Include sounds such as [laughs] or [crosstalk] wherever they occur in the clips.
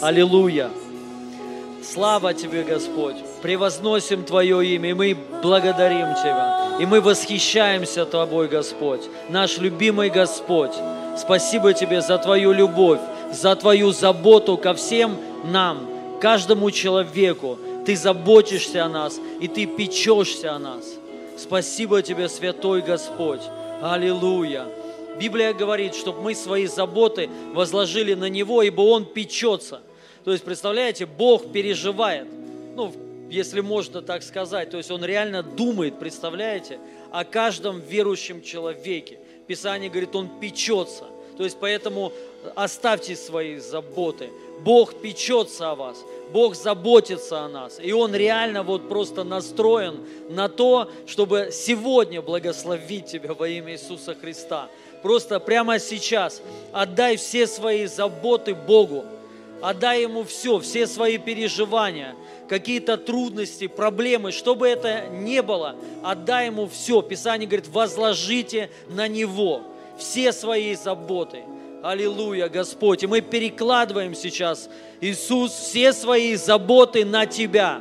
Аллилуйя. Слава Тебе, Господь. Превозносим Твое имя, и мы благодарим Тебя. И мы восхищаемся Тобой, Господь, наш любимый Господь. Спасибо Тебе за Твою любовь, за Твою заботу ко всем нам, каждому человеку. Ты заботишься о нас, и Ты печешься о нас. Спасибо Тебе, Святой Господь. Аллилуйя. Библия говорит, чтобы мы свои заботы возложили на Него, ибо Он печется. То есть, представляете, Бог переживает, ну, если можно так сказать, то есть Он реально думает, представляете, о каждом верующем человеке. Писание говорит, Он печется. То есть, поэтому оставьте свои заботы. Бог печется о вас. Бог заботится о нас. И Он реально вот просто настроен на то, чтобы сегодня благословить тебя во имя Иисуса Христа. Просто прямо сейчас отдай все свои заботы Богу. Отдай Ему все, все свои переживания, какие-то трудности, проблемы, что бы это ни было, отдай Ему все. Писание говорит, возложите на Него все свои заботы. Аллилуйя, Господь. И мы перекладываем сейчас, Иисус, все свои заботы на Тебя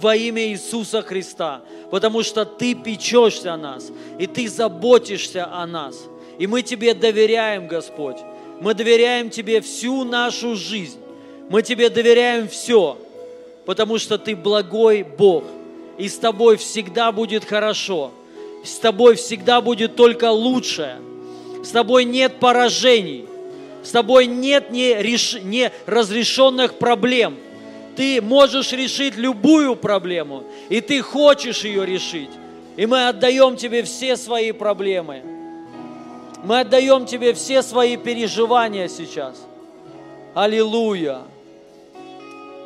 во имя Иисуса Христа, потому что Ты печешься о нас, и Ты заботишься о нас. И мы Тебе доверяем, Господь. Мы доверяем Тебе всю нашу жизнь. Мы Тебе доверяем все, потому что Ты благой Бог. И с Тобой всегда будет хорошо. С Тобой всегда будет только лучшее – с тобой нет поражений. С тобой нет неразрешенных проблем. Ты можешь решить любую проблему, и ты хочешь ее решить. И мы отдаем тебе все свои проблемы. Мы отдаем тебе все свои переживания сейчас. Аллилуйя.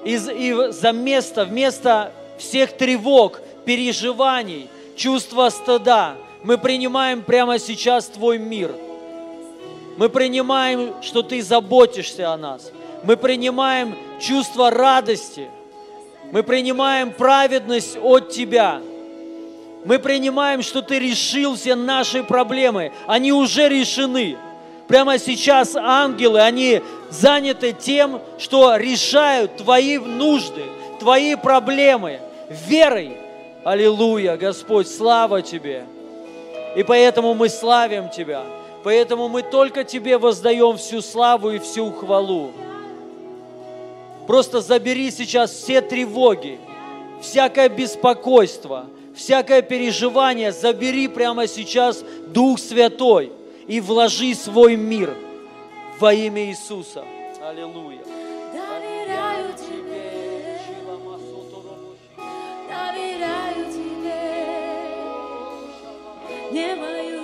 И, и за место, вместо всех тревог, переживаний, чувства стыда, мы принимаем прямо сейчас Твой мир – мы принимаем, что Ты заботишься о нас. Мы принимаем чувство радости. Мы принимаем праведность от Тебя. Мы принимаем, что Ты решил все наши проблемы. Они уже решены. Прямо сейчас ангелы, они заняты тем, что решают Твои нужды, Твои проблемы верой. Аллилуйя, Господь, слава Тебе. И поэтому мы славим Тебя. Поэтому мы только Тебе воздаем всю славу и всю хвалу. Просто забери сейчас все тревоги, всякое беспокойство, всякое переживание, забери прямо сейчас Дух Святой и вложи свой мир во имя Иисуса. Аллилуйя. Доверяю Тебе, доверяю Тебе, не боюсь.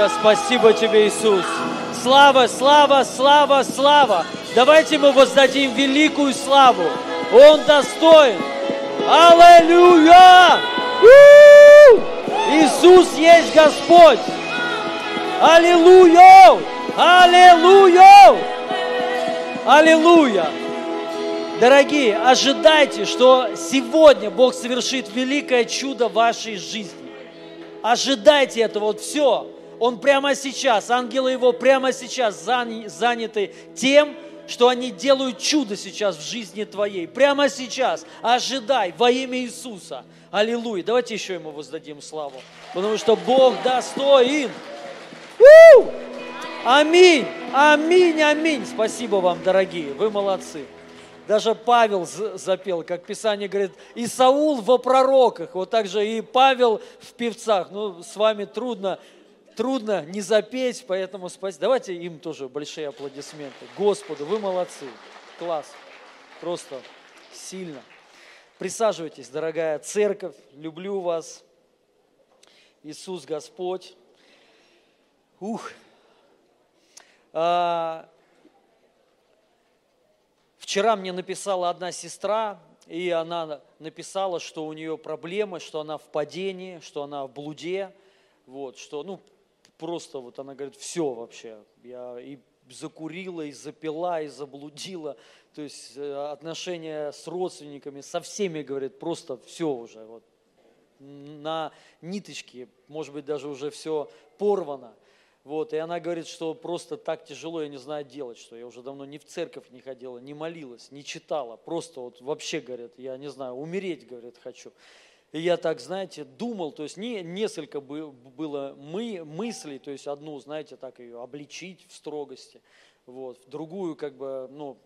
Аллилуйя! Спасибо тебе, Иисус! Слава, слава, слава, слава! Давайте мы воздадим великую славу! Он достоин! Аллилуйя! У! Иисус есть Господь! Аллилуйя! Аллилуйя! Аллилуйя! Дорогие, ожидайте, что сегодня Бог совершит великое чудо в вашей жизни. Ожидайте этого, вот все. Он прямо сейчас, ангелы его прямо сейчас зан- заняты тем, что они делают чудо сейчас в жизни твоей. Прямо сейчас. Ожидай во имя Иисуса. Аллилуйя. Давайте еще ему воздадим славу. Потому что Бог достоин. У! Аминь, аминь, аминь. Спасибо вам, дорогие, вы молодцы. Даже Павел запел, как Писание говорит, и Саул во пророках, вот так же и Павел в певцах. Ну, с вами трудно, трудно не запеть, поэтому спасибо. Давайте им тоже большие аплодисменты. Господу, вы молодцы. Класс. Просто сильно. Присаживайтесь, дорогая церковь. Люблю вас. Иисус Господь. Ух. А, Вчера мне написала одна сестра, и она написала, что у нее проблемы, что она в падении, что она в блуде, вот, что, ну, просто вот она говорит, все вообще, я и закурила, и запила, и заблудила, то есть э, отношения с родственниками, со всеми, говорит, просто все уже, вот, на ниточке, может быть, даже уже все порвано. Вот, и она говорит, что просто так тяжело, я не знаю делать, что я уже давно ни в церковь не ходила, не молилась, не читала, просто вот вообще, говорит, я не знаю, умереть, говорит, хочу. И я так, знаете, думал, то есть не, несколько бы- было мы, мыслей, то есть одну, знаете, так ее обличить в строгости, вот, другую, как бы, ну,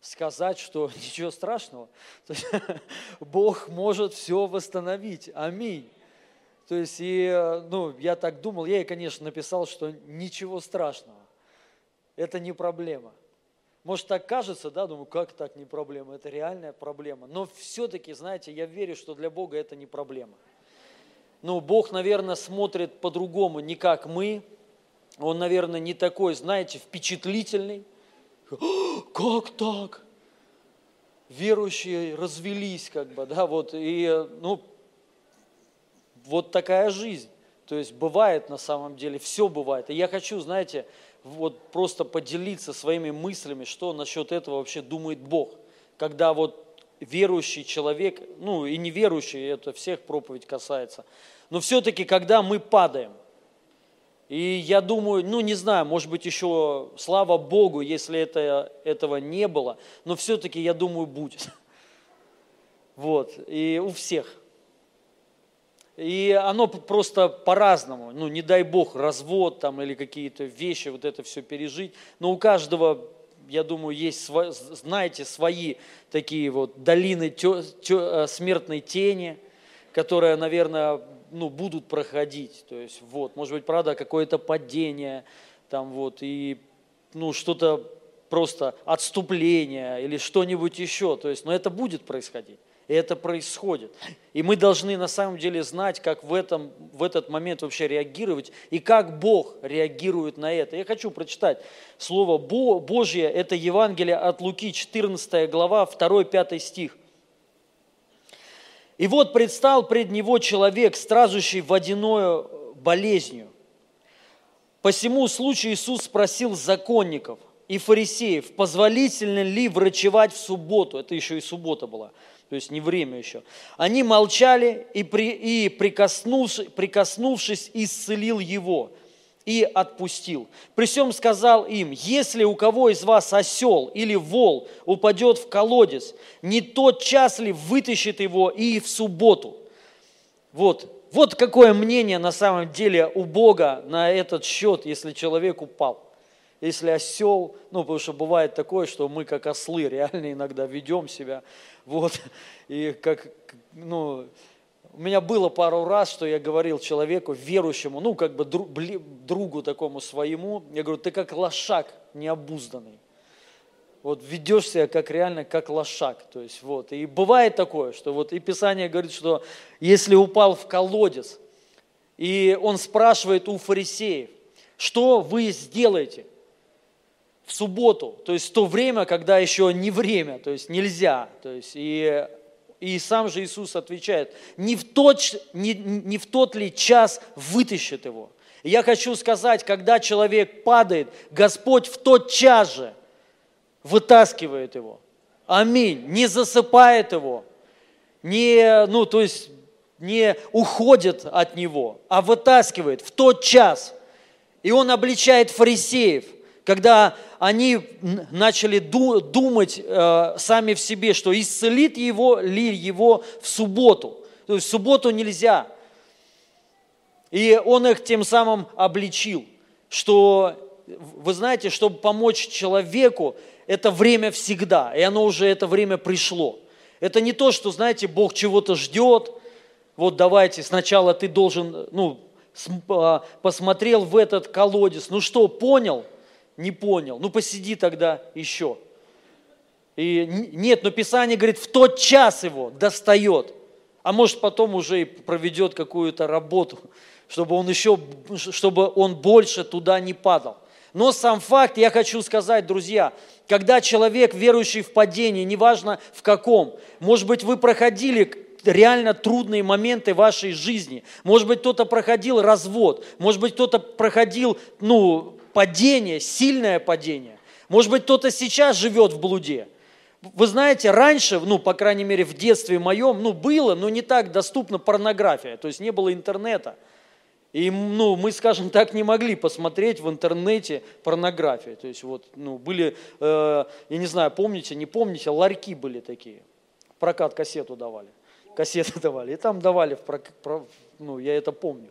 сказать, что [laughs] ничего страшного, То есть [laughs] Бог может все восстановить, аминь. То есть, и, ну, я так думал, я ей, конечно, написал, что ничего страшного, это не проблема. Может, так кажется, да, думаю, как так не проблема, это реальная проблема. Но все-таки, знаете, я верю, что для Бога это не проблема. Ну, Бог, наверное, смотрит по-другому, не как мы. Он, наверное, не такой, знаете, впечатлительный. «А, [gasps] Как так? Верующие развелись, как бы, да, вот, и, ну, вот такая жизнь. То есть бывает на самом деле, все бывает. И я хочу, знаете, вот просто поделиться своими мыслями, что насчет этого вообще думает Бог. Когда вот верующий человек, ну и неверующий, это всех проповедь касается, но все-таки, когда мы падаем, и я думаю, ну не знаю, может быть еще, слава Богу, если это, этого не было, но все-таки, я думаю, будет. [laughs] Вот, и у всех. И оно просто по-разному. Ну, не дай бог, развод там или какие-то вещи, вот это все пережить. Но у каждого, я думаю, есть, знаете, свои такие вот долины тё- тё- э, смертной тени, которые, наверное, ну, будут проходить. То есть, вот, может быть, правда, какое-то падение, там вот, и, ну, что-то просто отступление или что-нибудь еще. То есть, но это будет происходить. И это происходит. И мы должны на самом деле знать, как в, этом, в этот момент вообще реагировать и как Бог реагирует на это. Я хочу прочитать слово Бо- Божье, это Евангелие от Луки, 14 глава, 2-5 стих. И вот предстал пред него человек, стражущий водяною болезнью. По всему случаю Иисус спросил законников и фарисеев, позволительно ли врачевать в субботу. Это еще и суббота была, то есть не время еще. Они молчали и, при, и прикоснувшись, прикоснувшись, исцелил его и отпустил. При всем сказал им, если у кого из вас осел или вол упадет в колодец, не тот час ли вытащит его и в субботу? Вот, вот какое мнение на самом деле у Бога на этот счет, если человек упал. Если осел, ну, потому что бывает такое, что мы как ослы реально иногда ведем себя, вот, и как, ну, у меня было пару раз, что я говорил человеку, верующему, ну, как бы дру- бли- другу такому своему, я говорю, ты как лошак необузданный вот ведешь себя как реально как лошак. То есть вот. И бывает такое, что вот и Писание говорит, что если упал в колодец, и он спрашивает у фарисеев, что вы сделаете субботу, то есть в то время, когда еще не время, то есть нельзя. То есть и, и сам же Иисус отвечает, не в, тот, не, не в тот ли час вытащит его. И я хочу сказать, когда человек падает, Господь в тот час же вытаскивает его. Аминь. Не засыпает его, не, ну, то есть не уходит от него, а вытаскивает в тот час. И он обличает фарисеев, когда они начали ду- думать э, сами в себе, что исцелит его ли его в субботу. То есть в субботу нельзя. И он их тем самым обличил, что, вы знаете, чтобы помочь человеку, это время всегда, и оно уже, это время пришло. Это не то, что, знаете, Бог чего-то ждет, вот давайте, сначала ты должен, ну, а, посмотрел в этот колодец, ну что, понял? Не понял, ну посиди тогда еще. И нет, но Писание говорит, в тот час его достает, а может потом уже и проведет какую-то работу, чтобы он еще, чтобы он больше туда не падал. Но сам факт, я хочу сказать, друзья, когда человек, верующий в падение, неважно в каком, может быть, вы проходили реально трудные моменты вашей жизни. Может быть, кто-то проходил развод, может быть, кто-то проходил, ну, падение, сильное падение. Может быть, кто-то сейчас живет в блуде. Вы знаете, раньше, ну, по крайней мере, в детстве моем, ну, было, но не так доступна порнография, то есть не было интернета. И, ну, мы, скажем так, не могли посмотреть в интернете порнографию. То есть вот, ну, были, э, я не знаю, помните, не помните, ларьки были такие. Прокат кассету давали. Кассеты [laughs] давали. И там давали, в прок- про- ну, я это помню.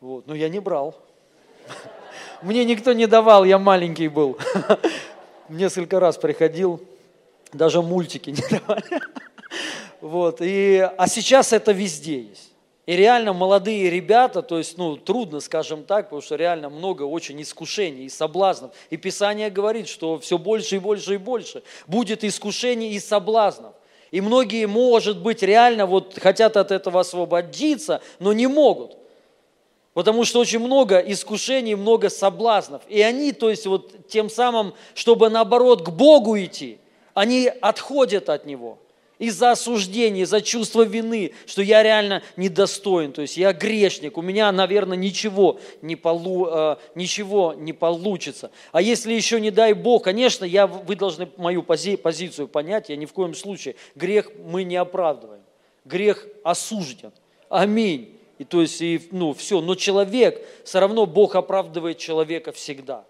Вот, но я не брал. [laughs] Мне никто не давал, я маленький был. [laughs] Несколько раз приходил, даже мультики [laughs] не давали. Вот, и, а сейчас это везде есть. И реально молодые ребята, то есть, ну, трудно, скажем так, потому что реально много очень искушений и соблазнов. И Писание говорит, что все больше и больше и больше будет искушений и соблазнов. И многие, может быть, реально вот хотят от этого освободиться, но не могут. Потому что очень много искушений, много соблазнов. И они, то есть вот тем самым, чтобы наоборот к Богу идти, они отходят от Него из-за осуждения, из-за чувства вины, что я реально недостоин, то есть я грешник, у меня, наверное, ничего не, полу, э, ничего не получится. А если еще не дай Бог, конечно, я, вы должны мою пози, позицию понять, я ни в коем случае, грех мы не оправдываем, грех осужден. Аминь. И то есть, и, ну, все. Но человек, все равно Бог оправдывает человека всегда.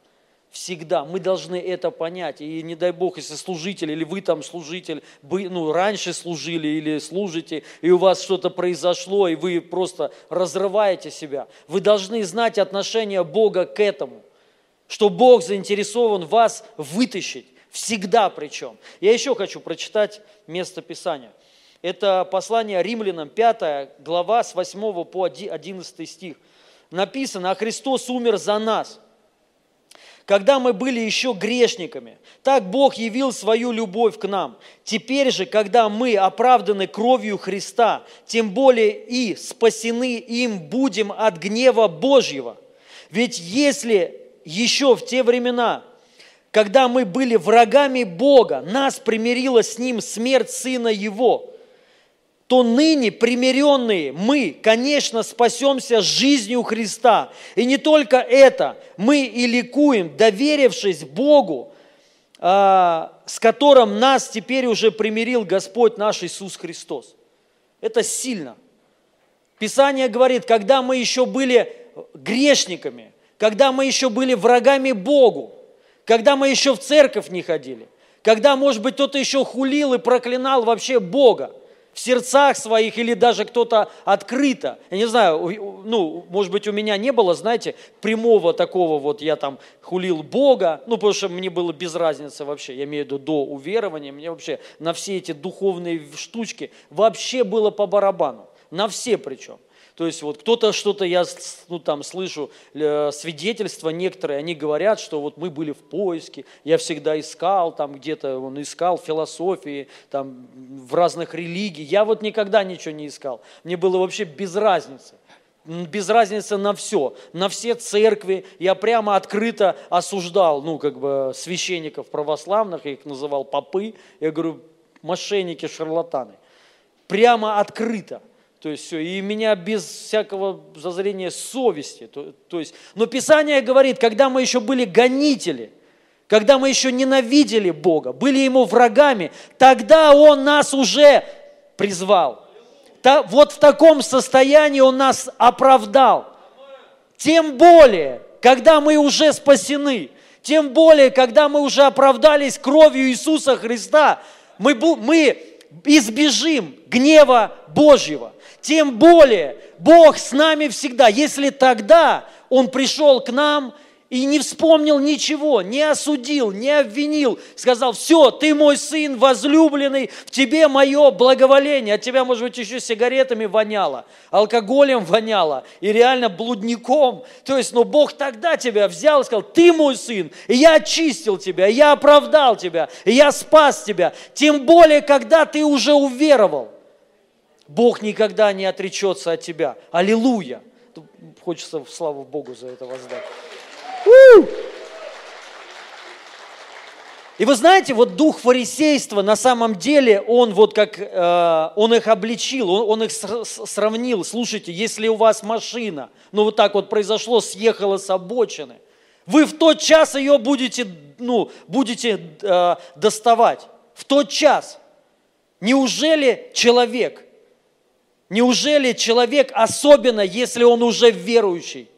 Всегда. Мы должны это понять. И не дай Бог, если служитель, или вы там служитель, вы, ну, раньше служили или служите, и у вас что-то произошло, и вы просто разрываете себя. Вы должны знать отношение Бога к этому. Что Бог заинтересован вас вытащить. Всегда причем. Я еще хочу прочитать место Писания. Это послание римлянам, 5 глава, с 8 по 11 стих. Написано, а Христос умер за нас, когда мы были еще грешниками. Так Бог явил свою любовь к нам. Теперь же, когда мы оправданы кровью Христа, тем более и спасены им будем от гнева Божьего. Ведь если еще в те времена, когда мы были врагами Бога, нас примирила с Ним смерть Сына Его – то ныне примиренные мы, конечно, спасемся жизнью Христа. И не только это, мы и ликуем, доверившись Богу, а, с которым нас теперь уже примирил Господь наш Иисус Христос. Это сильно. Писание говорит, когда мы еще были грешниками, когда мы еще были врагами Богу, когда мы еще в церковь не ходили, когда, может быть, кто-то еще хулил и проклинал вообще Бога, в сердцах своих или даже кто-то открыто. Я не знаю, ну, может быть, у меня не было, знаете, прямого такого вот, я там хулил Бога, ну, потому что мне было без разницы вообще, я имею в виду до уверования, мне вообще на все эти духовные штучки вообще было по барабану, на все причем. То есть вот кто-то что-то, я ну, там слышу э, свидетельства некоторые, они говорят, что вот мы были в поиске, я всегда искал, там где-то он искал философии, там в разных религиях. Я вот никогда ничего не искал. Мне было вообще без разницы. без разницы на все, на все церкви. Я прямо открыто осуждал, ну, как бы, священников православных, я их называл попы. Я говорю, мошенники, шарлатаны. Прямо открыто. То есть все, и меня без всякого зазрения совести. То, то есть, но Писание говорит, когда мы еще были гонители, когда мы еще ненавидели Бога, были Ему врагами, тогда Он нас уже призвал. Та- вот в таком состоянии Он нас оправдал. Тем более, когда мы уже спасены, тем более, когда мы уже оправдались кровью Иисуса Христа, мы, мы избежим гнева Божьего. Тем более, Бог с нами всегда. Если тогда Он пришел к нам и не вспомнил ничего, не осудил, не обвинил, сказал, все, ты мой сын возлюбленный, в тебе мое благоволение. От тебя, может быть, еще сигаретами воняло, алкоголем воняло и реально блудником. То есть, но Бог тогда тебя взял и сказал, ты мой сын, и я очистил тебя, и я оправдал тебя, и я спас тебя. Тем более, когда ты уже уверовал. Бог никогда не отречется от тебя. Аллилуйя. Тут Хочется славу Богу за это воздать. У! И вы знаете, вот дух фарисейства на самом деле, он вот как, э, он их обличил, он, он их сравнил. Слушайте, если у вас машина, ну вот так вот произошло, съехала с обочины, вы в тот час ее будете, ну, будете э, доставать. В тот час. Неужели человек, неужели человек, особенно если он уже верующий,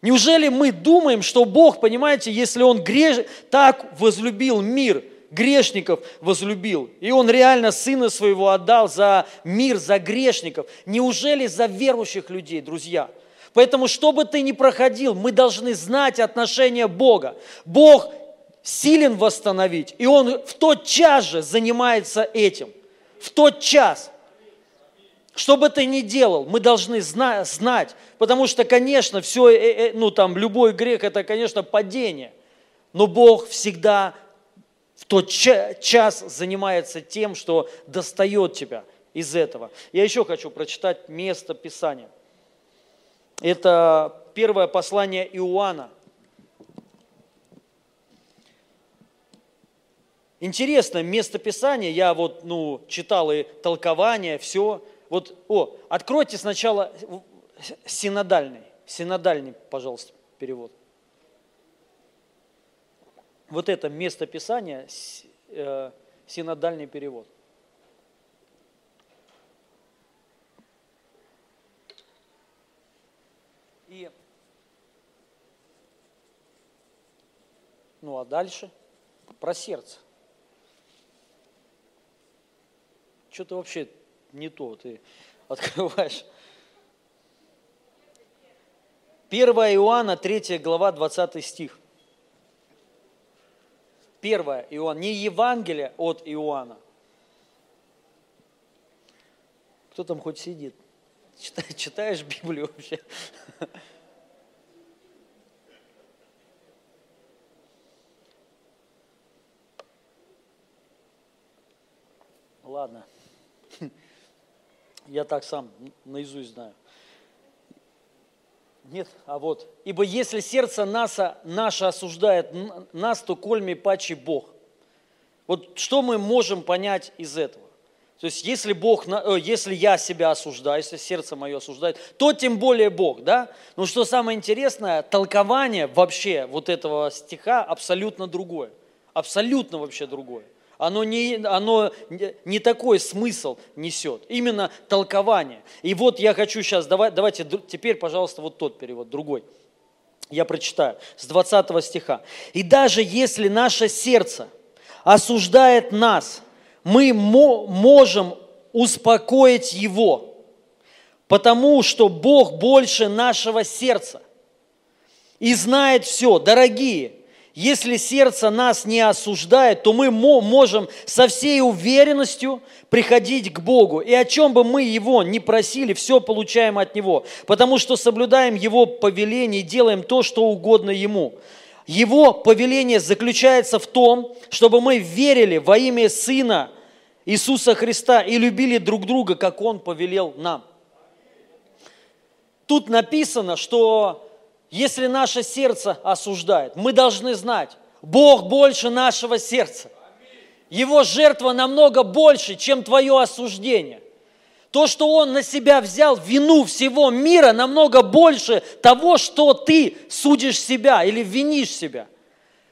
Неужели мы думаем, что Бог, понимаете, если Он греш... так возлюбил мир, грешников возлюбил, и Он реально Сына Своего отдал за мир, за грешников, неужели за верующих людей, друзья? Поэтому, что бы ты ни проходил, мы должны знать отношение Бога. Бог силен восстановить, и Он в тот час же занимается этим. В тот час – что бы ты ни делал, мы должны зна- знать, потому что, конечно, все, ну там, любой грех, это, конечно, падение. Но Бог всегда в тот ча- час занимается тем, что достает тебя из этого. Я еще хочу прочитать место Писания. Это первое послание Иоанна. Интересное место Писания, я вот, ну, читал и толкование, все. Вот, о, откройте сначала синодальный, синодальный, пожалуйста, перевод. Вот это место Писания, э, синодальный перевод. И, ну а дальше про сердце. Что-то вообще не то ты [laughs] открываешь. 1 Иоанна, 3 глава, 20 стих. 1 Иоанна, не Евангелие от Иоанна. Кто там хоть сидит? [laughs] Читаешь Библию вообще? [laughs] Ладно. Я так сам наизусть знаю. Нет, а вот. Ибо если сердце наса, наше осуждает нас, то кольми паче Бог. Вот что мы можем понять из этого? То есть если Бог, э, если я себя осуждаю, если сердце мое осуждает, то тем более Бог, да? Но что самое интересное, толкование вообще вот этого стиха абсолютно другое. Абсолютно вообще другое. Оно не, оно не- такой смысл несет, именно толкование. И вот я хочу сейчас, давай, давайте теперь, пожалуйста, вот тот перевод, другой. Я прочитаю с 20 стиха. «И даже если наше сердце осуждает нас, мы мо- можем успокоить его, потому что Бог больше нашего сердца и знает все. Дорогие, если сердце нас не осуждает, то мы мо- можем со всей уверенностью приходить к Богу. И о чем бы мы Его не просили, все получаем от Него, потому что соблюдаем Его повеление и делаем то, что угодно Ему. Его повеление заключается в том, чтобы мы верили во имя Сына Иисуса Христа и любили друг друга, как Он повелел нам. тут написано, что если наше сердце осуждает, мы должны знать, Бог больше нашего сердца. Его жертва намного больше, чем твое осуждение. То, что Он на себя взял вину всего мира, намного больше того, что ты судишь себя или винишь себя.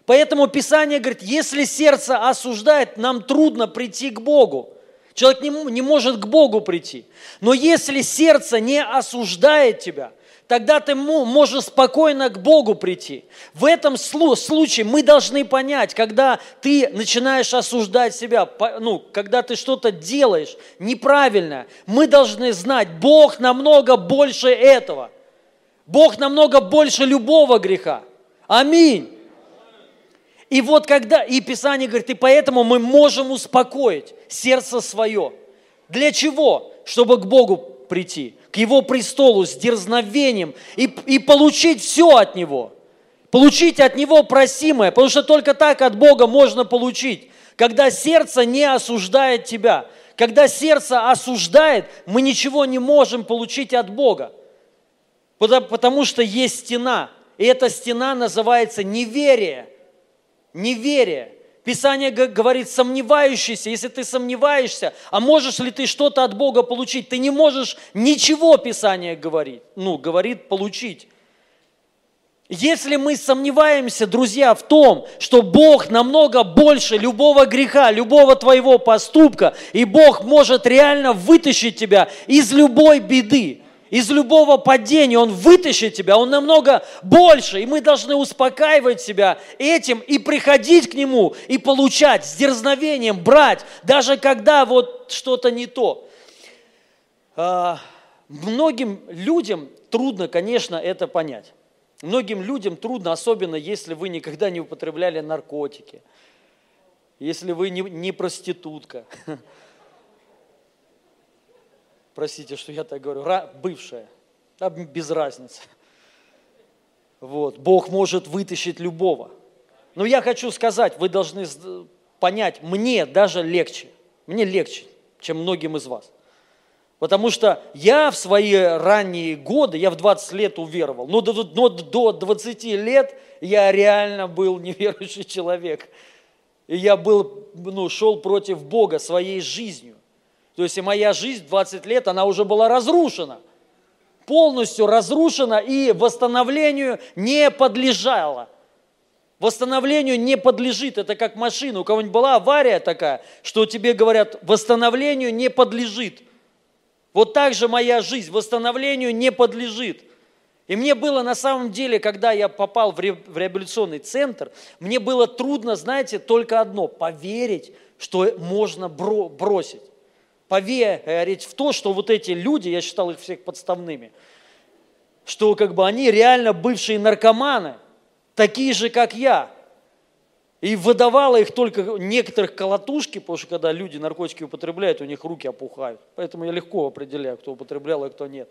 Поэтому Писание говорит, если сердце осуждает, нам трудно прийти к Богу. Человек не, не может к Богу прийти. Но если сердце не осуждает тебя, тогда ты можешь спокойно к Богу прийти. В этом слу- случае мы должны понять, когда ты начинаешь осуждать себя, ну, когда ты что-то делаешь неправильно, мы должны знать, Бог намного больше этого. Бог намного больше любого греха. Аминь. И вот когда, и Писание говорит, и поэтому мы можем успокоить сердце свое. Для чего? Чтобы к Богу прийти, Его престолу с дерзновением и, и получить все от Него. Получить от Него просимое, потому что только так от Бога можно получить. Когда сердце не осуждает тебя, когда сердце осуждает, мы ничего не можем получить от Бога. Потому что есть стена, и эта стена называется неверие – неверие. Писание говорит, сомневающийся, если ты сомневаешься, а можешь ли ты что-то от Бога получить, ты не можешь ничего, Писание говорит, ну, говорит получить. Если мы сомневаемся, друзья, в том, что Бог намного больше любого греха, любого твоего поступка, и Бог может реально вытащить тебя из любой беды, из любого падения, Он вытащит тебя, Он намного больше, и мы должны успокаивать себя этим и приходить к Нему, и получать с дерзновением, брать, даже когда вот что-то не то. А, Многим людям трудно, конечно, это понять. Многим людям трудно, особенно если вы никогда не употребляли наркотики, если вы не, не проститутка. [laughs] Простите, что я так говорю, ра- бывшая, да, без разницы. Вот. Бог может вытащить любого. Но я хочу сказать, вы должны понять, мне даже легче, мне легче, чем многим из вас. Потому что я в свои ранние годы, я в 20 лет уверовал, но до, но до 20 лет я реально был [laughs] неверующий человек. И я был, ну, шел против Бога своей жизнью. То есть и моя жизнь в 20 лет, она уже была разрушена. Полностью разрушена и восстановлению не подлежала. Восстановлению не подлежит. Это как машина. У кого-нибудь была авария такая, что тебе говорят, восстановлению не подлежит. Вот так же моя жизнь восстановлению не подлежит. И мне было на самом деле, когда я попал в ре- в реабилитационный центр, мне было трудно, знаете, только одно – поверить, что можно бро- бросить. Поверить в то, что вот эти люди, я считал их всех подставными, что как бы они реально бывшие наркоманы, такие же, как я. И выдавала их только некоторых колотушки, потому что когда люди наркотики употребляют, у них руки опухают. Поэтому я легко определяю, кто употреблял и кто нет.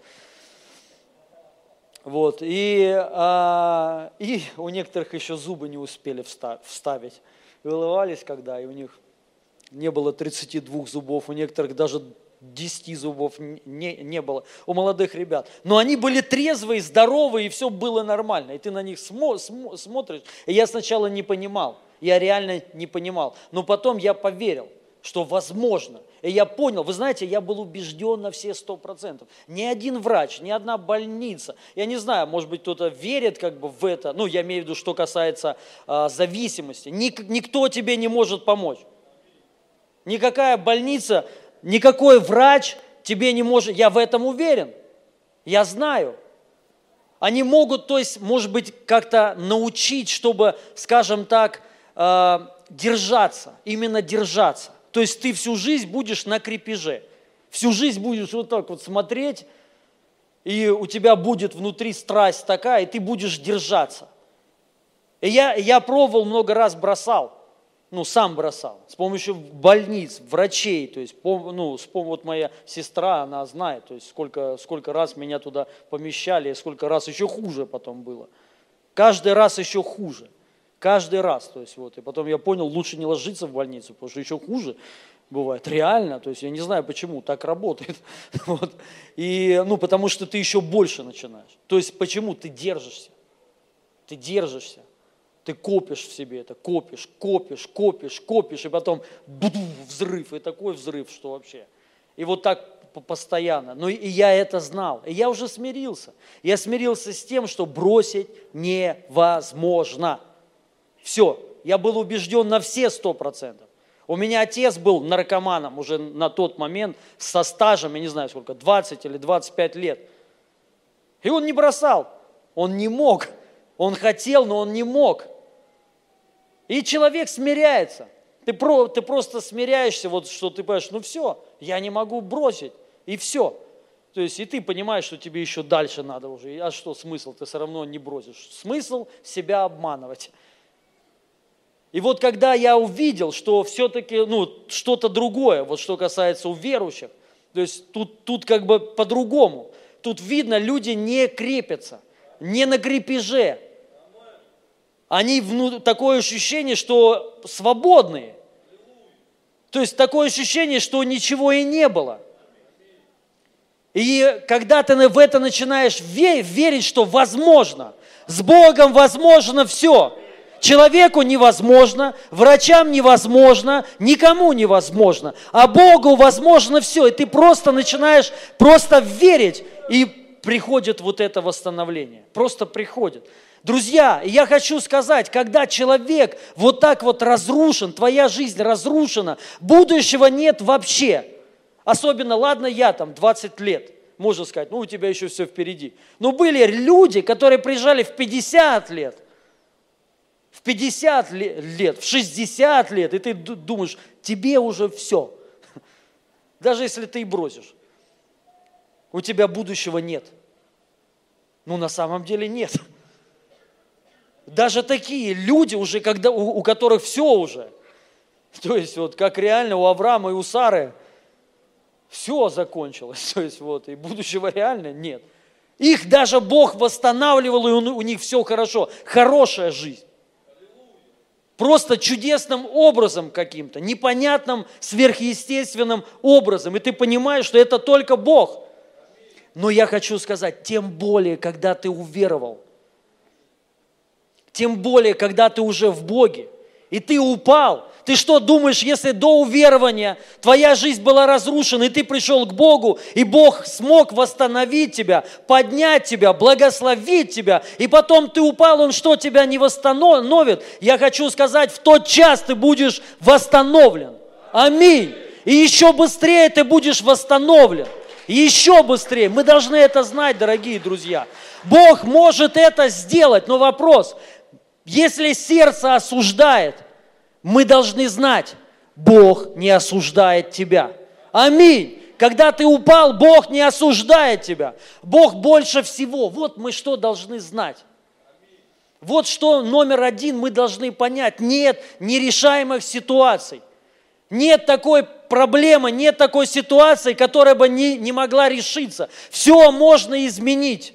Вот. И, а, и у некоторых еще зубы не успели вста- вставить. Вылывались когда, и у них не было 32 зубов, у некоторых даже 10 зубов не, не было, у молодых ребят. Но они были трезвые, здоровые, и все было нормально. И ты на них смо- смо- смотришь, и я сначала не понимал, я реально не понимал. Но потом я поверил, что возможно. И я понял, вы знаете, я был убежден на все сто процентов. Ни один врач, ни одна больница, я не знаю, может быть, кто-то верит как бы в это, ну, я имею в виду, что касается а, зависимости. Ник- никто тебе не может помочь. Никакая больница, никакой врач тебе не может, я в этом уверен, я знаю. Они могут, то есть, может быть, как-то научить, чтобы, скажем так, э, держаться, именно держаться. То есть ты всю жизнь будешь на крепеже, всю жизнь будешь вот так вот смотреть, и у тебя будет внутри страсть такая, и ты будешь держаться. И я, я пробовал много раз, бросал, ну, сам бросал, с помощью больниц, врачей, то есть, ну, вот моя сестра, она знает, то есть, сколько, сколько раз меня туда помещали, сколько раз еще хуже потом было. Каждый раз еще хуже, каждый раз, то есть, вот, и потом я понял, лучше не ложиться в больницу, потому что еще хуже, бывает. Реально, то есть я не знаю, почему так работает. [laughs] Вот. И, ну, потому что ты еще больше начинаешь. То есть почему? Ты держишься. Ты держишься. Ты копишь в себе это, копишь, копишь, копишь, копишь, и потом взрыв, и такой взрыв, что вообще. И вот так по- постоянно. Но и я это знал. И я уже смирился. Я смирился с тем, что бросить невозможно. Все. Я был убежден на все сто процентов. У меня отец был наркоманом уже на тот момент со стажем, я не знаю сколько, 20 или 25 лет. И он не бросал. Он не мог. Он хотел, но он не мог. И человек смиряется. Ты, про, ты просто смиряешься, вот что ты понимаешь, ну все, я не могу бросить, и все. То есть и ты понимаешь, что тебе еще дальше надо уже. А что смысл? Ты все равно не бросишь. Смысл себя обманывать. И вот когда я увидел, что все-таки ну, что-то другое, вот что касается у верующих, то есть тут, тут как бы по-другому. Тут видно, люди не крепятся, не на крепеже. Они вну, такое ощущение, что свободные. То есть такое ощущение, что ничего и не было. И когда ты в это начинаешь ве- верить, что возможно, с Богом возможно все. Человеку невозможно, врачам невозможно, никому невозможно, а Богу возможно все. И ты просто начинаешь просто верить, и приходит вот это восстановление. Просто приходит. Друзья, я хочу сказать, когда человек вот так вот разрушен, твоя жизнь разрушена, будущего нет вообще. Особенно, ладно, я там 20 лет, можно сказать, ну у тебя еще все впереди. Но были люди, которые приезжали в 50 лет, в 50 ле- лет, в 60 лет, и ты ду- думаешь, тебе уже все. [laughs] Даже если ты и бросишь, у тебя будущего нет. Ну, на самом деле нет. [laughs] Даже такие люди уже, когда, у, у которых все уже. [laughs] То есть вот как реально у Авраама и у Сары все закончилось. [laughs] То есть вот и будущего реально нет. Их даже Бог восстанавливал, и у у них все хорошо. Хорошая жизнь. Просто чудесным образом каким-то, непонятным, сверхъестественным образом. И ты понимаешь, что это только Бог. Но я хочу сказать, тем более, когда ты уверовал, тем более, когда ты уже в Боге, и ты упал, ты что думаешь, если до уверования твоя жизнь была разрушена, и ты пришел к Богу, и Бог смог восстановить тебя, поднять тебя, благословить тебя, и потом ты упал, Он что, тебя не восстановит? Я хочу сказать, в тот час ты будешь восстановлен. Аминь. И еще быстрее ты будешь восстановлен. Еще быстрее. Мы должны это знать, дорогие друзья. Бог может это сделать, но вопрос, если сердце осуждает, мы должны знать, Бог не осуждает тебя. Аминь. Когда ты упал, Бог не осуждает тебя. Бог больше всего. Вот мы что должны знать. Вот что номер один мы должны понять. Нет нерешаемых ситуаций. Нет такой проблемы, нет такой ситуации, которая бы не, не могла решиться. Все можно изменить.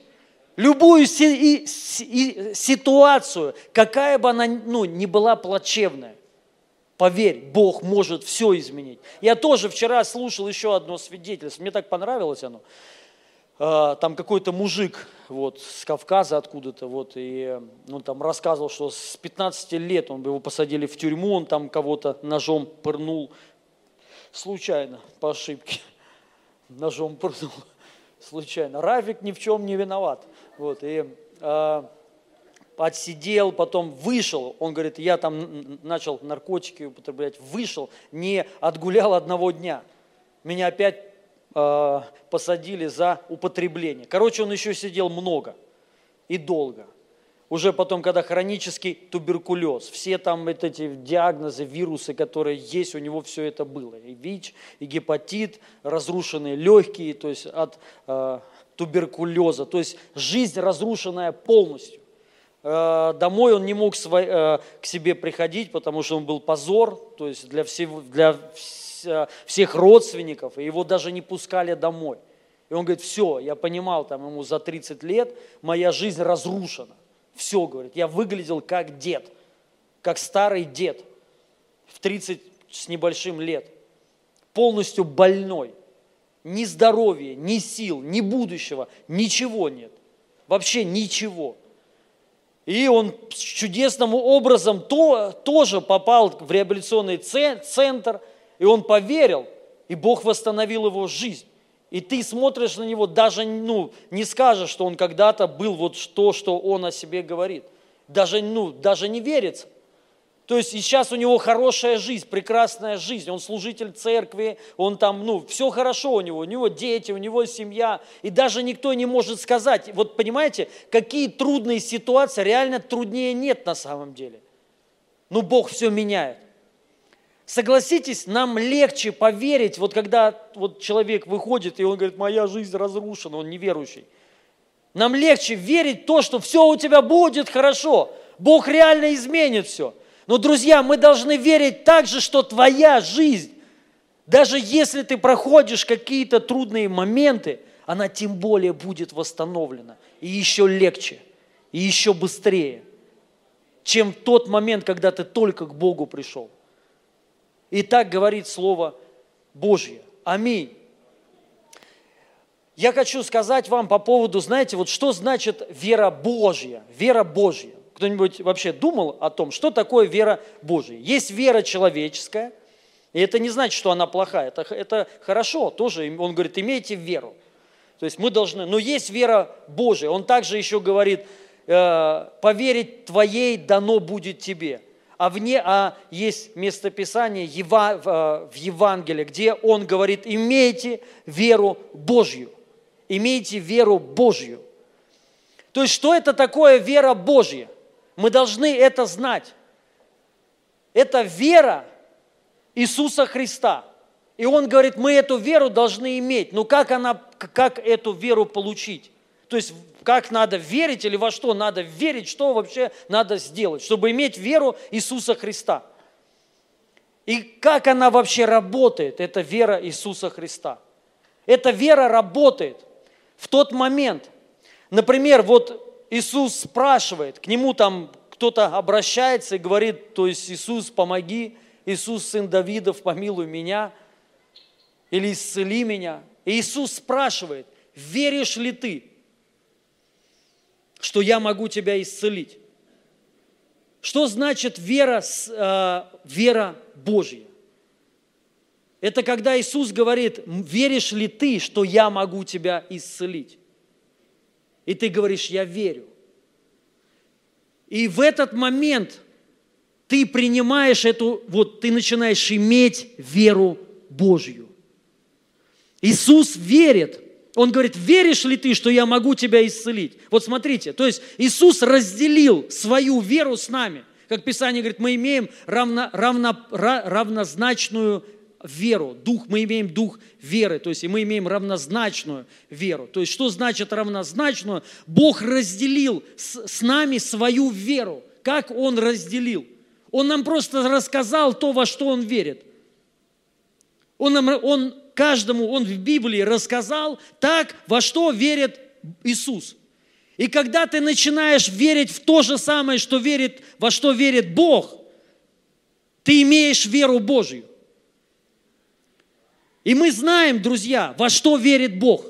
Любую си- и- и- ситуацию, какая бы она ну, ни была плачевная. Поверь, Бог может все изменить. Я тоже вчера слушал еще одно свидетельство, мне так понравилось оно. А, Там какой-то мужик вот, с Кавказа откуда-то, вот, и он там рассказывал, что с 15 лет он, его посадили в тюрьму, он там кого-то ножом пырнул, случайно, по ошибке, [laughs] ножом пырнул, случайно. Равик ни в чем не виноват. Вот, и а, отсидел, потом вышел. Он говорит, я там начал наркотики употреблять, вышел, не отгулял одного дня. Меня опять э, посадили за употребление. Короче, он еще сидел много и долго. Уже потом, когда хронический туберкулез, все там вот эти диагнозы, вирусы, которые есть, у него все это было. И ВИЧ, и гепатит, разрушенные легкие, то есть от э, туберкулеза. То есть жизнь разрушенная полностью. Э, домой он не мог э, к себе приходить, потому что он был позор, то есть для, всего, для всех родственников, и его даже не пускали домой. И он говорит, все, я понимал, там ему за 30 лет моя жизнь разрушена. Все, говорит, я выглядел как дед, как старый дед в 30 с небольшим лет. полностью больной. Ни здоровья, ни сил, ни будущего, ничего нет. Вообще ничего. И он чудесным образом то, тоже попал в реабилитационный це- центр, и он поверил, и Бог восстановил его жизнь. И ты смотришь на него, даже ну, не скажешь, что он когда-то был вот то, что он о себе говорит. Даже, ну, даже не верится. То есть и сейчас у него хорошая жизнь, прекрасная жизнь. Он служитель церкви, он там, ну, все хорошо у него, у него дети, у него семья. И даже никто не может сказать, вот понимаете, какие трудные ситуации, реально труднее нет на самом деле. Но Бог все меняет. Согласитесь, нам легче поверить, вот когда вот человек выходит, и он говорит, моя жизнь разрушена, он неверующий. Нам легче верить в то, что все у тебя будет хорошо. Бог реально изменит все. Но, друзья, мы должны верить также, что твоя жизнь, даже если ты проходишь какие-то трудные моменты, она тем более будет восстановлена. И еще легче, и еще быстрее, чем тот момент, когда ты только к Богу пришел. И так говорит Слово Божье. Аминь. Я хочу сказать вам по поводу, знаете, вот что значит вера Божья? Вера Божья. Кто-нибудь вообще думал о том, что такое вера Божья? Есть вера человеческая, и это не значит, что она плохая, это, это хорошо тоже. Он говорит, имейте веру. То есть мы должны, но есть вера Божья. Он также еще говорит, э, поверить твоей дано будет тебе. А вне, а есть местописание Ева, э, в Евангелии, где он говорит, имейте веру Божью. Имейте веру Божью. То есть, что это такое вера Божья? Мы должны это знать. Это вера Иисуса Христа. И Он говорит, мы эту веру должны иметь. Но как, она, как эту веру получить? То есть, как надо верить или во что надо верить, что вообще надо сделать, чтобы иметь веру Иисуса Христа. И как она вообще работает, эта вера Иисуса Христа. Эта вера работает в тот момент. Например, вот Иисус спрашивает, к нему там кто-то обращается и говорит, то есть Иисус, помоги, Иисус, сын Давидов, помилуй меня, или исцели меня. И Иисус спрашивает, веришь ли ты, что я могу тебя исцелить? Что значит вера, э, вера Божья? Это когда Иисус говорит, веришь ли ты, что я могу тебя исцелить? И ты говоришь, я верю. И в этот момент ты принимаешь эту, вот ты начинаешь иметь веру Божью. Иисус верит. Он говорит, веришь ли ты, что я могу тебя исцелить? Вот смотрите, то есть Иисус разделил свою веру с нами. Как Писание говорит, мы имеем равно, равно, равнозначную веру, дух, мы имеем дух веры, то есть и мы имеем равнозначную веру. То есть что значит равнозначную? Бог разделил с, с нами свою веру. Как Он разделил? Он нам просто рассказал то, во что Он верит. Он, нам, он каждому, Он в Библии рассказал так, во что верит Иисус. И когда ты начинаешь верить в то же самое, что верит, во что верит Бог, ты имеешь веру Божью. И мы знаем, друзья, во что верит Бог.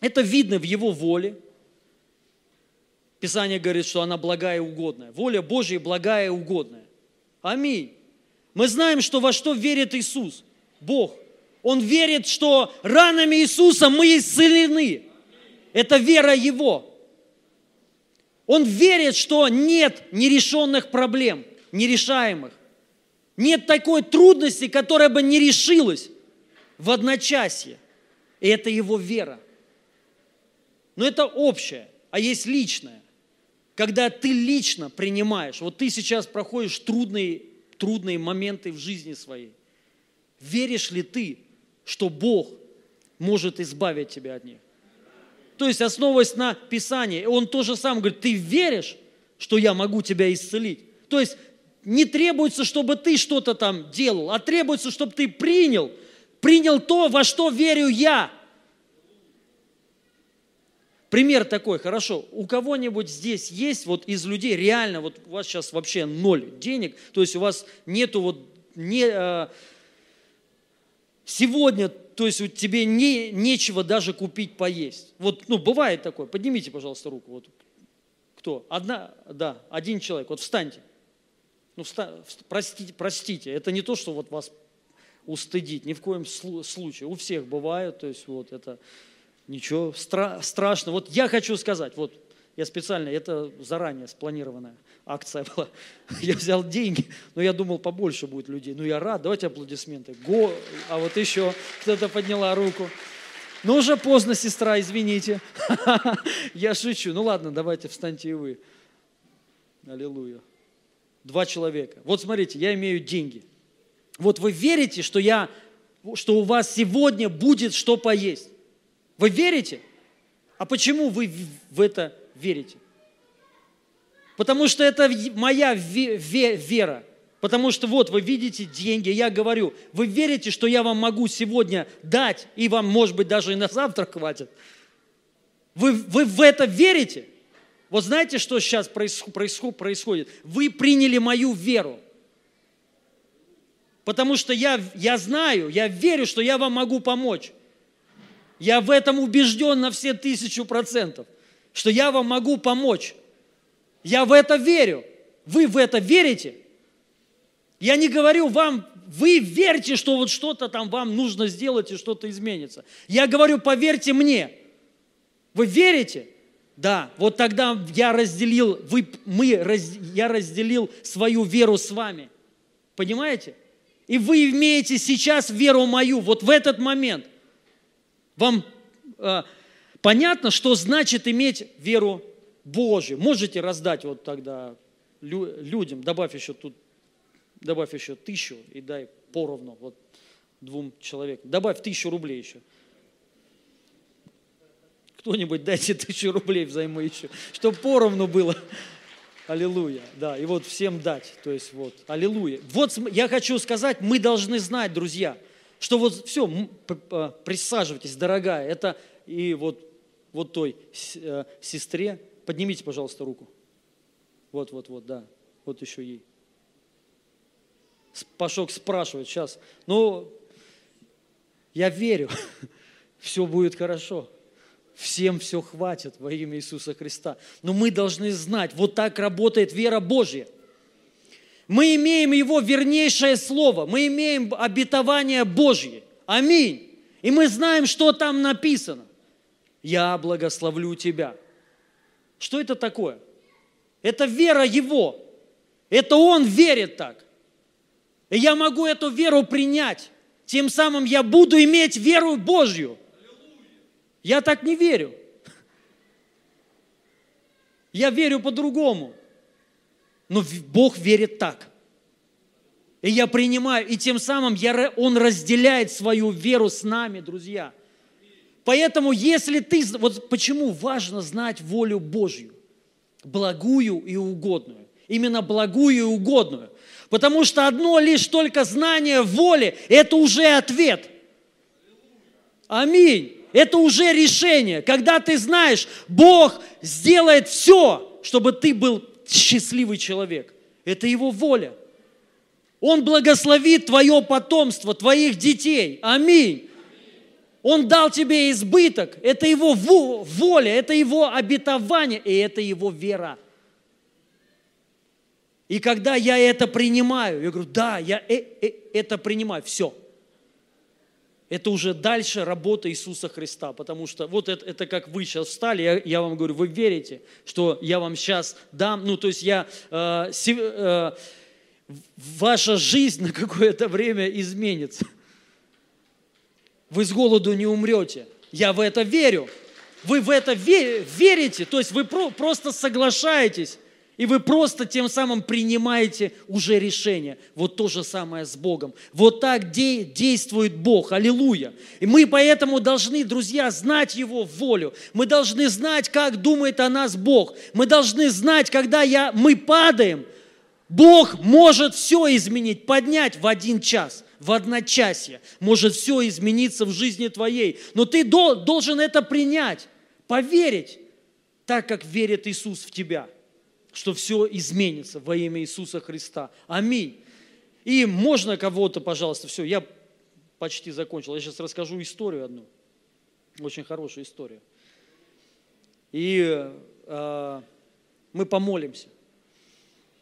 Это видно в Его воле. Писание говорит, что она благая и угодная. Воля Божья благая и угодная. Аминь. Мы знаем, что во что верит Иисус, Бог. Он верит, что ранами Иисуса мы исцелены. Это вера Его. Он верит, что нет нерешенных проблем, нерешаемых. Нет такой трудности, которая бы не решилась в одночасье. И это его вера. Но это общее, а есть личное. Когда ты лично принимаешь, вот ты сейчас проходишь трудные, трудные моменты в жизни своей. Веришь ли ты, что Бог может избавить тебя от них? То есть, основываясь на Писании, он тоже сам говорит, ты веришь, что я могу тебя исцелить? То есть, не требуется, чтобы ты что-то там делал, а требуется, чтобы ты принял – принял то, во что верю я. Пример такой, хорошо, у кого-нибудь здесь есть вот из людей реально, вот у вас сейчас вообще ноль денег, то есть у вас нету вот не, э, Сегодня, то есть вот тебе не, нечего даже купить поесть. Вот, ну, бывает такое. Поднимите, пожалуйста, руку. Вот. Кто? Одна, да, один человек. Вот встаньте. Ну, вста- вст- простите, простите, это не то, что вот вас устыдить, ни в коем слу- случае. У всех бывает, то есть вот это ничего стра- страшного. Вот я хочу сказать, вот я специально, это заранее спланированная акция была. [laughs] Я взял деньги, но я думал, побольше будет людей. Ну, я рад, давайте аплодисменты. Го, а вот еще кто-то подняла руку. Ну, уже поздно, сестра, извините. [laughs] Я шучу. Ну, ладно, давайте встаньте и вы. Аллилуйя. Два человека. Вот смотрите, я имею деньги. Вот вы верите, что, я, что у вас сегодня будет что поесть? Вы верите? А почему вы в- это верите? Потому что это моя ве- ве- вера. Потому что вот вы видите деньги, я говорю, вы верите, что я вам могу сегодня дать, и вам, может быть, даже и на завтра хватит? Вы, вы в это верите? Вот знаете, что сейчас происход- происход- происходит? Вы приняли мою веру. Потому что я, я знаю, я верю, что я вам могу помочь. Я в этом убежден на все тысячу процентов, что я вам могу помочь. Я в это верю. Вы в это верите? Я не говорю вам, вы верьте, что вот что-то там вам нужно сделать и что-то изменится. Я говорю, поверьте мне. Вы верите? Да, вот тогда я разделил, вы, мы, раз- я разделил свою веру с вами. Понимаете? И вы имеете сейчас веру мою, вот в этот момент. Вам э, понятно, что значит иметь веру Божию? Можете раздать вот тогда лю- людям, добавь еще тут, добавь еще тысячу и дай поровну вот двум человекам. Добавь тысячу рублей еще. Кто-нибудь дайте [laughs] тысячу рублей взаймы еще, чтобы поровну было. Аллилуйя, да, и вот всем дать, то есть вот, аллилуйя. Вот я хочу сказать, мы должны знать, друзья, что вот все, присаживайтесь, дорогая, это и вот, вот той э, сестре, поднимите, пожалуйста, руку. Вот, вот, вот, да, вот еще ей. Пашок спрашивает сейчас, ну, я верю, [laughs] все будет хорошо. Всем все хватит во имя Иисуса Христа. Но мы должны знать, вот так работает вера Божья. Мы имеем Его вернейшее Слово, мы имеем обетование Божье. Аминь. И мы знаем, что там написано. Я благословлю тебя. Что это такое? Это вера Его. Это Он верит так. И я могу эту веру принять. Тем самым я буду иметь веру Божью. Я так не верю. Я верю по-другому. Но Бог верит так. И я принимаю, и тем самым я, Он разделяет свою веру с нами, друзья. Поэтому, если ты... Вот почему важно знать волю Божью, благую и угодную. Именно благую и угодную. Потому что одно лишь только знание воли – это уже ответ. Аминь. Это уже решение. Когда ты знаешь, Бог сделает все, чтобы ты был счастливый человек. Это Его воля. Он благословит твое потомство, твоих детей. Аминь. Он дал тебе избыток. Это Его во- воля, это Его обетование, и это Его вера. И когда я это принимаю, я говорю, да, я э- э- это принимаю, все. Это уже дальше работа Иисуса Христа, потому что вот это, это как вы сейчас встали, я, я вам говорю, вы верите, что я вам сейчас дам, ну то есть я, э, се- э, ваша жизнь на какое-то время изменится. Вы с голоду не умрете. Я в это верю. Вы в это ве- верите, то есть вы про- просто соглашаетесь, и вы просто тем самым принимаете уже решение. Вот то же самое с Богом. Вот так де- действует Бог. Аллилуйя. И мы поэтому должны, друзья, знать Его волю. Мы должны знать, как думает о нас Бог. Мы должны знать, когда я, мы падаем, Бог может все изменить, поднять в один час, в одночасье. Может все измениться в жизни твоей. Но ты дол- должен это принять, поверить, так как верит Иисус в тебя, что все изменится во имя Иисуса Христа. Аминь. И можно кого-то, пожалуйста, все, я почти закончил. Я сейчас расскажу историю одну, очень хорошую историю. И э, мы помолимся.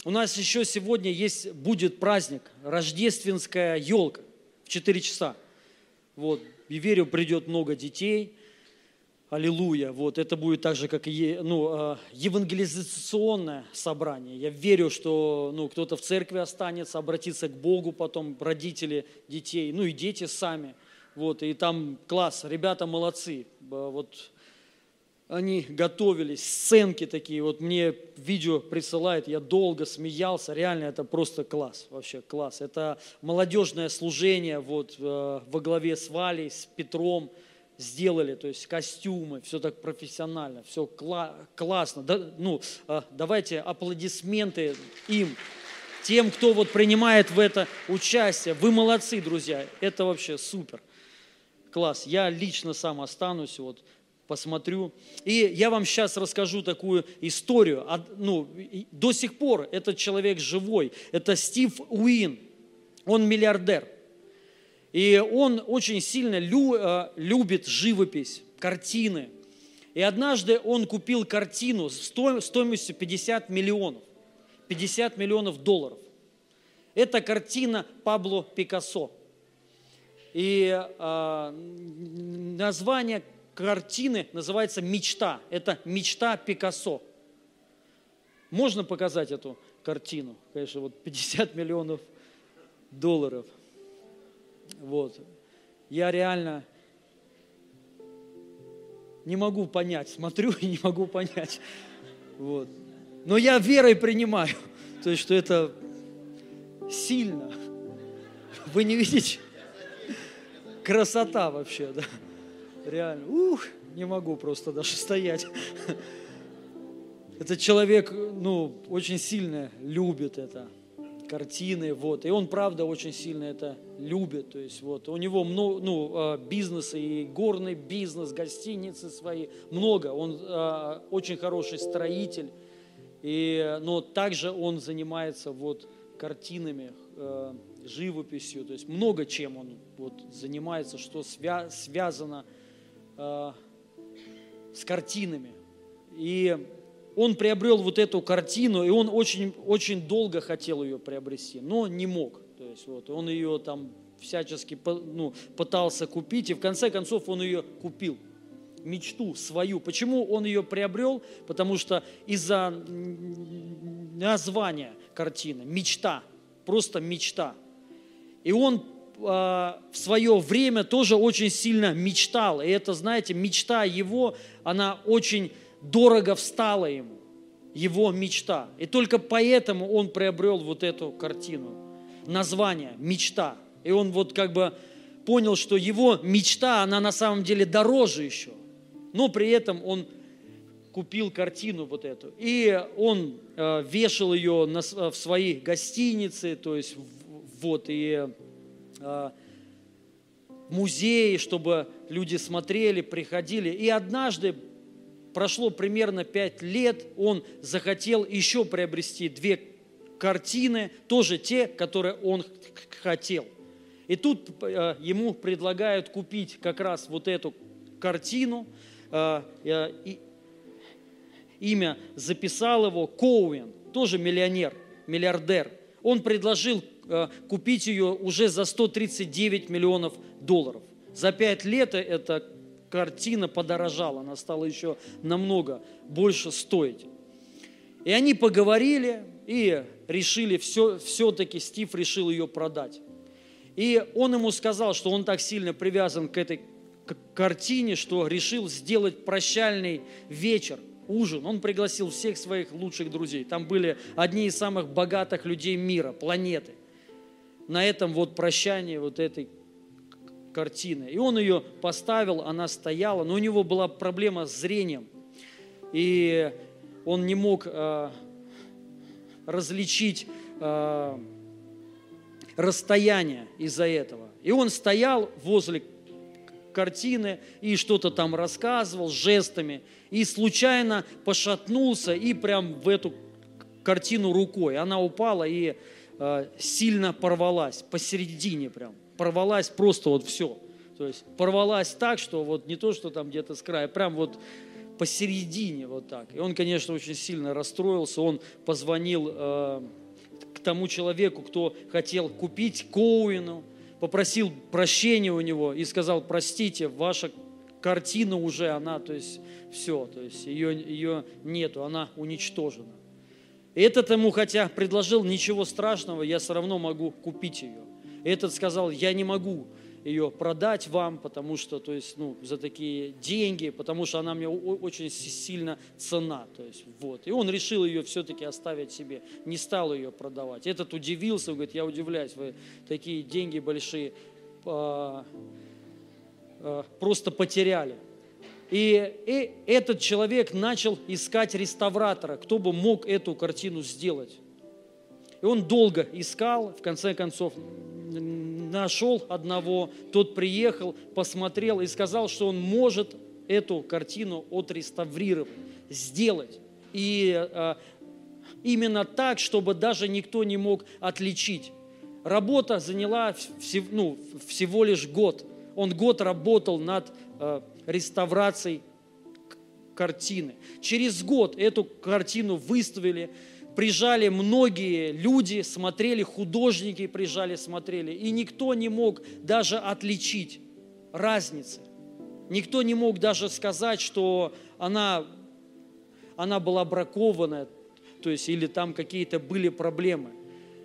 У нас еще сегодня есть, будет праздник, рождественская елка в 4 часа. Вот, и верю, придет много детей. Аллилуйя. Вот, это будет так же, как и ну, э, евангелизационное собрание. Я верю, что ну, кто-то в церкви останется, обратится к Богу потом, родители детей, ну и дети сами. Вот, и там класс, ребята молодцы. Вот, они готовились, сценки такие, вот мне видео присылают, я долго смеялся, реально это просто класс, вообще класс. Это молодежное служение вот э, во главе с Валей, с Петром сделали, то есть костюмы, все так профессионально, все кла- классно. Да, ну, э, давайте аплодисменты им, тем, кто вот принимает в это участие. Вы молодцы, друзья, это вообще супер. Класс. Я лично сам останусь, вот, посмотрю. И я вам сейчас расскажу такую историю. Ну, до сих пор этот человек живой. Это Стив Уин. Он миллиардер. И он очень сильно лю- э, любит живопись, картины. И однажды он купил картину сто- стоимостью 50 миллионов. 50 миллионов долларов. Это картина Пабло Пикассо. И н- название картины называется «Мечта». Это «Мечта Пикассо». Можно показать эту картину? Конечно, вот 50 миллионов долларов. Вот. Я реально не могу понять, смотрю и не могу понять. Вот. Но я верой принимаю, то есть, что это сильно. Вы не видите? Красота вообще, да. Реально. Ух, не могу просто даже стоять. Этот человек, ну, очень сильно любит это, картины, вот. И он, правда, очень сильно это любит. То есть, вот, у него много, ну, а, бизнесы, и горный бизнес, гостиницы свои, много. Он а, очень хороший строитель. И, но также он занимается вот картинами, э, живописью, то есть много чем он вот занимается, что свя- связано э, с картинами. И он приобрел вот эту картину, и он очень, очень долго хотел ее приобрести, но не мог. То есть вот он ее там всячески ну, пытался купить, и в конце концов он ее купил мечту свою. Почему он ее приобрел? Потому что из-за названия картины «Мечта», просто мечта. И он а, в свое время тоже очень сильно мечтал. И это, знаете, мечта его, она очень дорого встала ему. Его мечта. И только поэтому он приобрел вот эту картину. Название «Мечта». И он вот как бы понял, что его мечта, она на самом деле дороже еще. Но при этом он купил картину вот эту. И он э, вешал ее в своей гостинице, то есть вот, и э, в музее, чтобы люди смотрели, приходили. И однажды, прошло примерно пять лет, он захотел еще приобрести две картины, тоже те, которые он хотел. И тут э, ему предлагают купить как раз вот эту картину. Э, э, имя записал его Коуэн, тоже миллионер, миллиардер. Он предложил купить ее уже за 139 миллионов долларов. За пять лет эта картина подорожала, она стала еще намного больше стоить. И они поговорили и решили, все, все-таки Стив решил ее продать. И он ему сказал, что он так сильно привязан к этой картине, что решил сделать прощальный вечер, ужин. Он пригласил всех своих лучших друзей. Там были одни из самых богатых людей мира, планеты. На этом вот прощании вот этой картины. И он ее поставил, она стояла, но у него была проблема с зрением. И он не мог э, различить э, расстояние из-за этого. И он стоял возле картины и что-то там рассказывал жестами, и случайно пошатнулся и прям в эту картину рукой. Она упала и э, сильно порвалась, посередине прям порвалась просто вот все. То есть порвалась так, что вот не то, что там где-то с края, прям вот посередине вот так. И он, конечно, очень сильно расстроился. Он позвонил э, к тому человеку, кто хотел купить Коуину, попросил прощения у него и сказал, простите, ваша картина уже, она, то есть все, то есть ее, ее нету, она уничтожена. Этот ему, хотя предложил ничего страшного, я все равно могу купить ее. Этот сказал, я не могу ее продать вам, потому что, то есть, ну, за такие деньги, потому что она мне очень си- сильно цена, то есть, вот. И он решил ее все-таки оставить себе, не стал ее продавать. Этот удивился, говорит, я удивляюсь, вы такие деньги большие а, а, просто потеряли. И, и этот человек начал искать реставратора, кто бы мог эту картину сделать. И он долго искал, в конце концов нашел одного, тот приехал, посмотрел и сказал, что он может эту картину отреставрировать, сделать. И а, именно так, чтобы даже никто не мог отличить. Работа заняла вс- ну, всего лишь год. Он год работал над э, реставрацией картины. Через год эту картину выставили, прижали многие люди, смотрели, художники прижали, смотрели, и никто не мог даже отличить разницы. Никто не мог даже сказать, что она, она была бракованная, то есть или там какие-то были проблемы.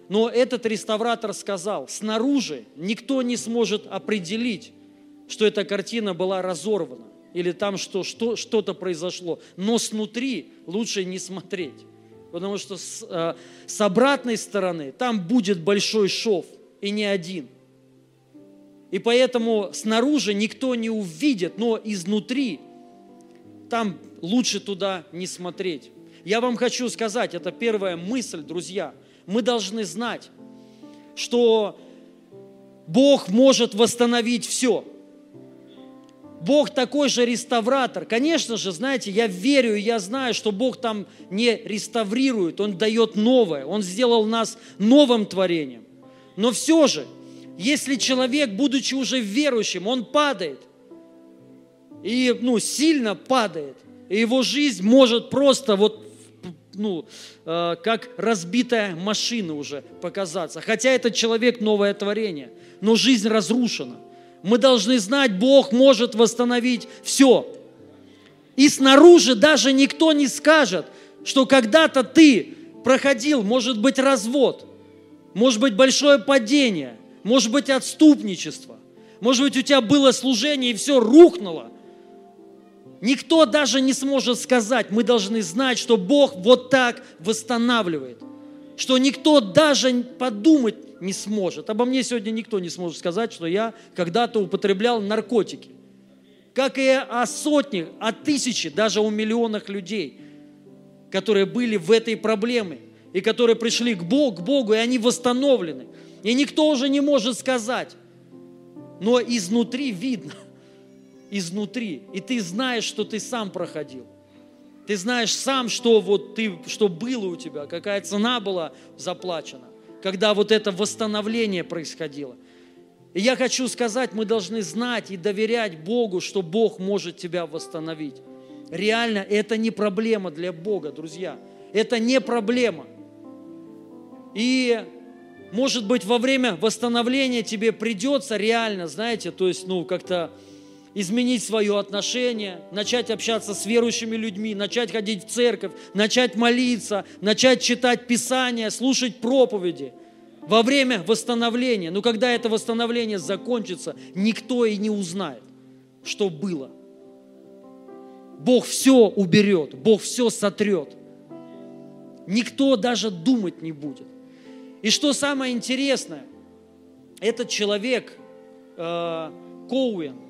Но этот реставратор сказал, снаружи никто не сможет определить, что эта картина была разорвана или там что, что, что-то произошло. Но снутри лучше не смотреть, потому что с, э, с обратной стороны там будет большой шов и не один. И поэтому снаружи никто не увидит, но изнутри там лучше туда не смотреть. Я вам хочу сказать, это первая мысль, друзья. Мы должны знать, что Бог может восстановить все. Бог такой же реставратор. Конечно же, знаете, я верю я знаю, что Бог там не реставрирует, Он дает новое. Он сделал нас новым творением. Но все же, если человек, будучи уже верующим, он падает, и ну, сильно падает, и его жизнь может просто вот ну, э, как разбитая машина уже показаться. Хотя этот человек новое творение, но жизнь разрушена. Мы должны знать, Бог может восстановить все. И снаружи даже никто не скажет, что когда-то ты проходил, может быть, развод, может быть, большое падение, может быть, отступничество, может быть, у тебя было служение и все рухнуло. Никто даже не сможет сказать, мы должны знать, что Бог вот так восстанавливает, что никто даже подумать не сможет. Обо мне сегодня никто не сможет сказать, что я когда-то употреблял наркотики. Как и о сотнях, о тысячи, даже о миллионах людей, которые были в этой проблеме и которые пришли к Богу, к Богу, и они восстановлены. И никто уже не может сказать. Но изнутри видно, [laughs] изнутри. И ты знаешь, что ты сам проходил. Ты знаешь сам, что вот ты, что было у тебя, какая цена была заплачена, когда вот это восстановление происходило. И я хочу сказать, мы должны знать и доверять Богу, что Бог может тебя восстановить. Реально, это не проблема для Бога, друзья. Это не проблема. И, может быть, во время восстановления тебе придется реально, знаете, то есть, ну, как-то изменить свое отношение, начать общаться с верующими людьми, начать ходить в церковь, начать молиться, начать читать Писание, слушать проповеди во время восстановления. Но когда это восстановление закончится, никто и не узнает, что было. Бог все уберет, Бог все сотрет. Никто даже думать не будет. И что самое интересное, этот человек, э, Коуэн,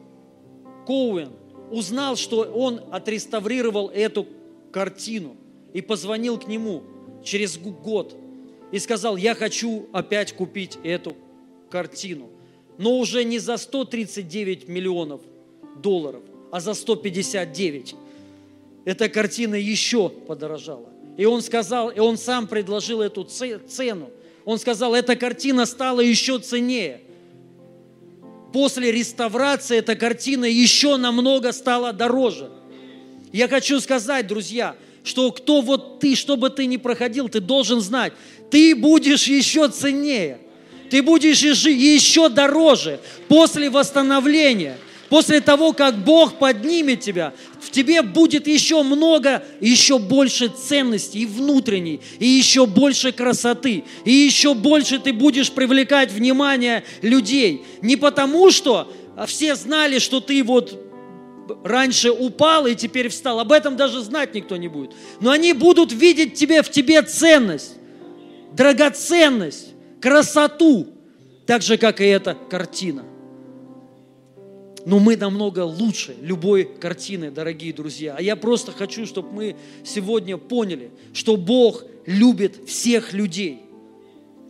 Коуэн узнал, что он отреставрировал эту картину и позвонил к нему через год и сказал, я хочу опять купить эту картину, но уже не за 139 миллионов долларов, а за 159. Эта картина еще подорожала. И он сказал, и он сам предложил эту цену. Он сказал, эта картина стала еще ценнее. После реставрации эта картина еще намного стала дороже. Я хочу сказать, друзья, что кто вот ты, что бы ты ни проходил, ты должен знать, ты будешь еще ценнее, ты будешь еще- дороже после восстановления, после того, как Бог поднимет тебя, в тебе будет еще много, еще больше ценностей и внутренней, и еще больше красоты, и еще больше ты будешь привлекать внимание людей. Не потому, что все знали, что ты вот раньше упал и теперь встал. Об этом даже знать никто не будет. Но они будут видеть тебе, в тебе ценность, драгоценность, красоту, так же, как и эта картина. Но мы намного лучше любой картины, дорогие друзья. А я просто хочу, чтобы мы сегодня поняли, что Бог любит всех людей.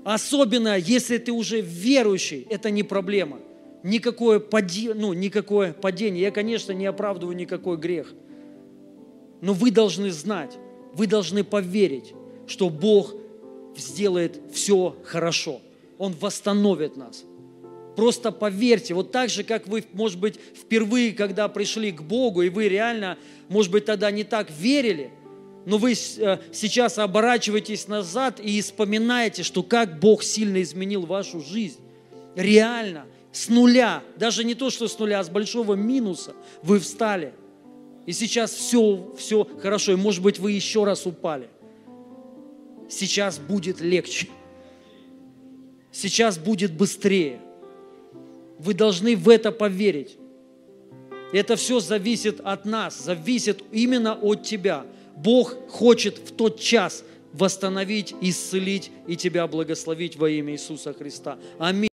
Особенно, если ты уже верующий, это не проблема. Никакое, пади- ну, никакое падение. Я, конечно, не оправдываю никакой грех. Но вы должны знать, вы должны поверить, что Бог сделает все хорошо. Он восстановит нас. Просто поверьте, вот так же, как вы, может быть, впервые, когда пришли к Богу, и вы реально, может быть, тогда не так верили, но вы э, сейчас оборачиваетесь назад и вспоминаете, что как Бог сильно изменил вашу жизнь. Реально, с нуля, даже не то, что с нуля, а с большого минуса вы встали. И сейчас все, все хорошо, и может быть, вы еще раз упали. Сейчас будет легче. Сейчас будет быстрее. Вы должны в это поверить. Это все зависит от нас, зависит именно от тебя. Бог хочет в тот час восстановить, исцелить и тебя благословить во имя Иисуса Христа. Аминь.